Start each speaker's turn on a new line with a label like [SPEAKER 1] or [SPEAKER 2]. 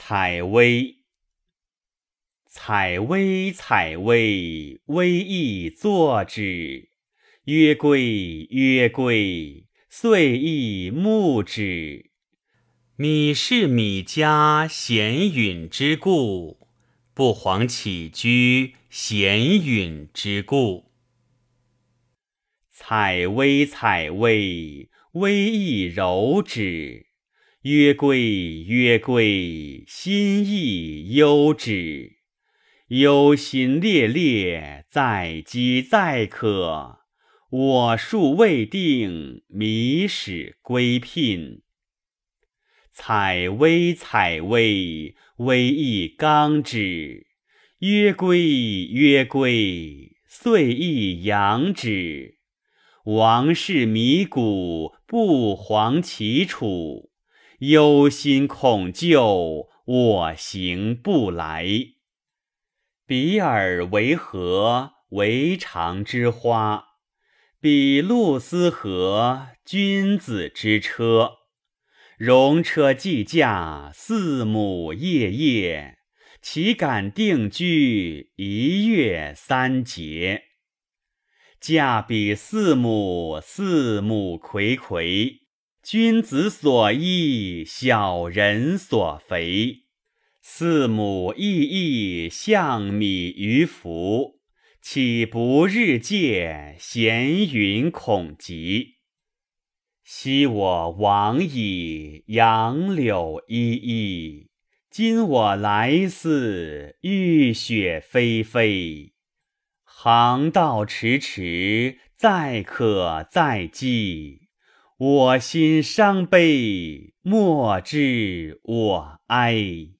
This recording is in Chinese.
[SPEAKER 1] 采薇，采薇，采薇，微意作之。曰归，曰归，岁亦暮之。米是米家闲允之故，不遑起居闲允之故。采薇，采薇，微意柔之。曰归，曰归，心亦忧之。忧心烈烈，在饥在渴。我数未定，迷始归聘。采薇，采薇，薇亦刚之。曰归，曰归，岁亦扬之。王室弥谷，不遑其处。忧心恐疚，我行不来。比尔为何？为常之花。比路斯何？君子之车。戎车既驾，四母夜夜。岂敢定居？一月三节。驾比四母，四母睽睽。君子所依，小人所肥。四母熠熠，象米于服。岂不日戒？闲云恐极。昔我往矣，杨柳依依。今我来思，雨雪霏霏。航道迟迟，载渴载饥。我心伤悲，莫知我哀。